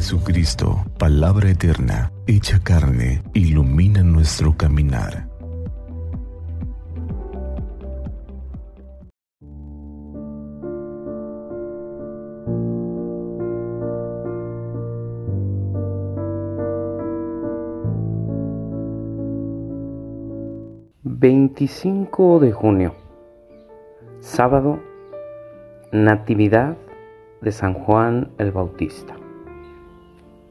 Jesucristo, palabra eterna, hecha carne, ilumina nuestro caminar. Veinticinco de junio, sábado, Natividad de San Juan el Bautista.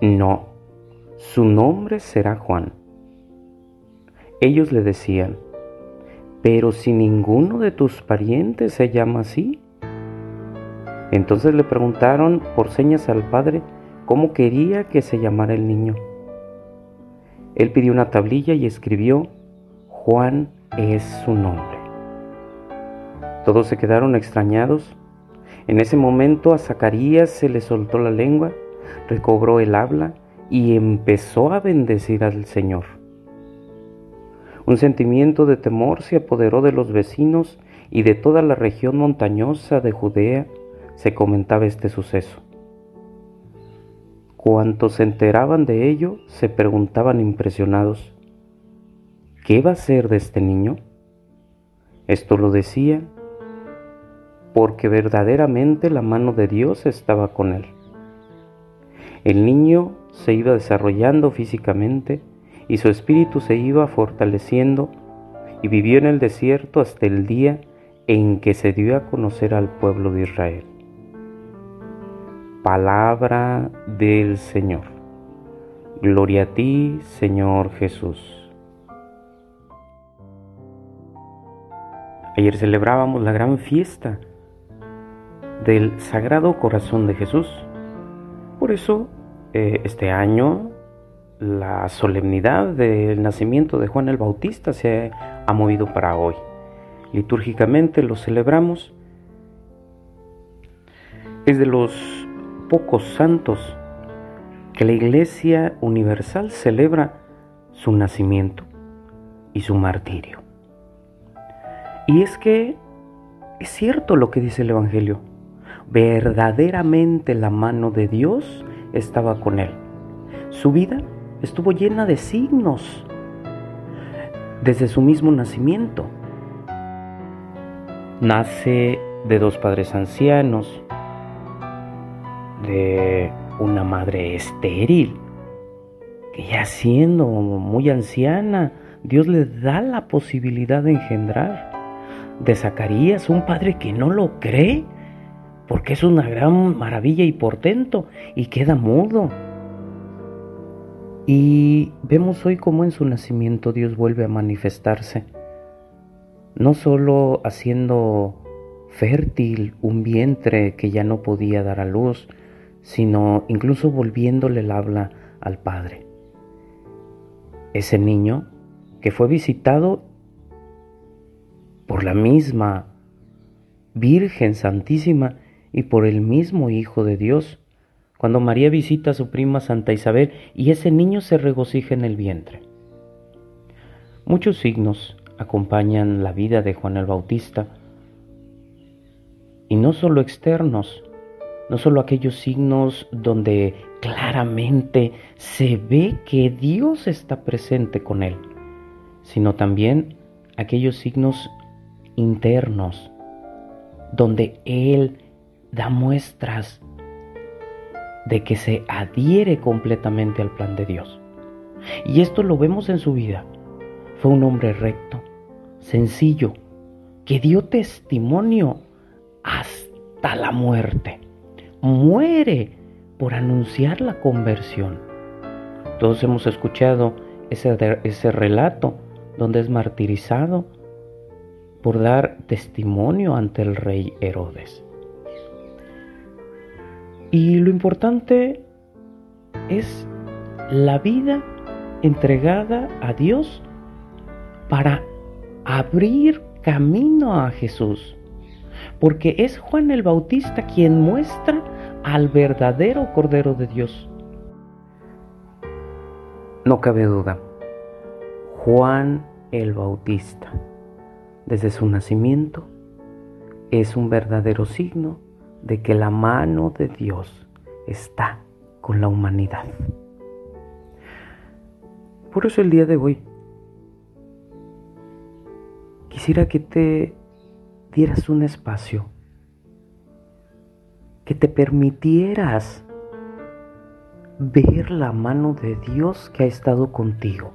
no, su nombre será Juan. Ellos le decían, pero si ninguno de tus parientes se llama así. Entonces le preguntaron por señas al padre cómo quería que se llamara el niño. Él pidió una tablilla y escribió, Juan es su nombre. Todos se quedaron extrañados. En ese momento a Zacarías se le soltó la lengua recobró el habla y empezó a bendecir al Señor. Un sentimiento de temor se apoderó de los vecinos y de toda la región montañosa de Judea se comentaba este suceso. Cuantos se enteraban de ello se preguntaban impresionados, ¿qué va a ser de este niño? Esto lo decía porque verdaderamente la mano de Dios estaba con él. El niño se iba desarrollando físicamente y su espíritu se iba fortaleciendo y vivió en el desierto hasta el día en que se dio a conocer al pueblo de Israel. Palabra del Señor. Gloria a ti, Señor Jesús. Ayer celebrábamos la gran fiesta del Sagrado Corazón de Jesús. Por eso eh, este año la solemnidad del nacimiento de Juan el Bautista se ha movido para hoy. Litúrgicamente lo celebramos. Es de los pocos santos que la Iglesia Universal celebra su nacimiento y su martirio. Y es que es cierto lo que dice el Evangelio. Verdaderamente la mano de Dios estaba con él. Su vida estuvo llena de signos desde su mismo nacimiento. Nace de dos padres ancianos, de una madre estéril, que ya siendo muy anciana, Dios le da la posibilidad de engendrar. De Zacarías, un padre que no lo cree, porque es una gran maravilla y portento y queda mudo. Y vemos hoy cómo en su nacimiento Dios vuelve a manifestarse, no solo haciendo fértil un vientre que ya no podía dar a luz, sino incluso volviéndole el habla al Padre. Ese niño que fue visitado por la misma Virgen Santísima y por el mismo Hijo de Dios, cuando María visita a su prima Santa Isabel y ese niño se regocija en el vientre. Muchos signos acompañan la vida de Juan el Bautista, y no solo externos, no solo aquellos signos donde claramente se ve que Dios está presente con él, sino también aquellos signos internos donde Él da muestras de que se adhiere completamente al plan de Dios. Y esto lo vemos en su vida. Fue un hombre recto, sencillo, que dio testimonio hasta la muerte. Muere por anunciar la conversión. Todos hemos escuchado ese, ese relato donde es martirizado por dar testimonio ante el rey Herodes. Y lo importante es la vida entregada a Dios para abrir camino a Jesús. Porque es Juan el Bautista quien muestra al verdadero Cordero de Dios. No cabe duda, Juan el Bautista, desde su nacimiento, es un verdadero signo de que la mano de Dios está con la humanidad. Por eso el día de hoy quisiera que te dieras un espacio, que te permitieras ver la mano de Dios que ha estado contigo.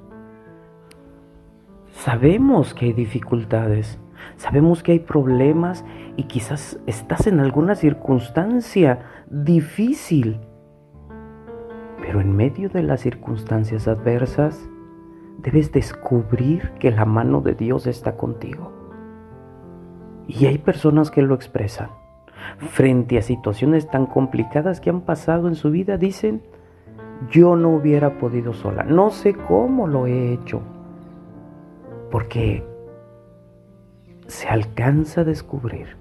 Sabemos que hay dificultades, sabemos que hay problemas y quizás estás en alguna circunstancia difícil. Pero en medio de las circunstancias adversas, debes descubrir que la mano de Dios está contigo. Y hay personas que lo expresan. Frente a situaciones tan complicadas que han pasado en su vida, dicen, yo no hubiera podido sola. No sé cómo lo he hecho. Porque se alcanza a descubrir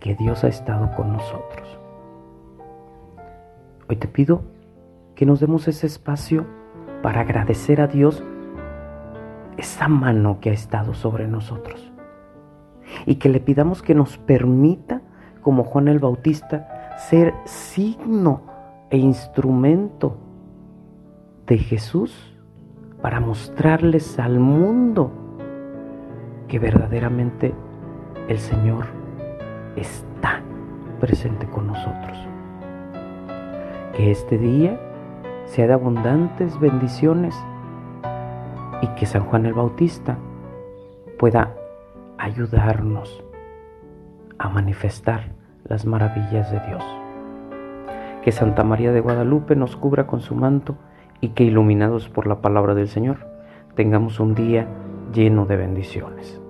que Dios ha estado con nosotros. Hoy te pido que nos demos ese espacio para agradecer a Dios esa mano que ha estado sobre nosotros. Y que le pidamos que nos permita, como Juan el Bautista, ser signo e instrumento de Jesús para mostrarles al mundo que verdaderamente el Señor está presente con nosotros. Que este día sea de abundantes bendiciones y que San Juan el Bautista pueda ayudarnos a manifestar las maravillas de Dios. Que Santa María de Guadalupe nos cubra con su manto y que iluminados por la palabra del Señor tengamos un día lleno de bendiciones.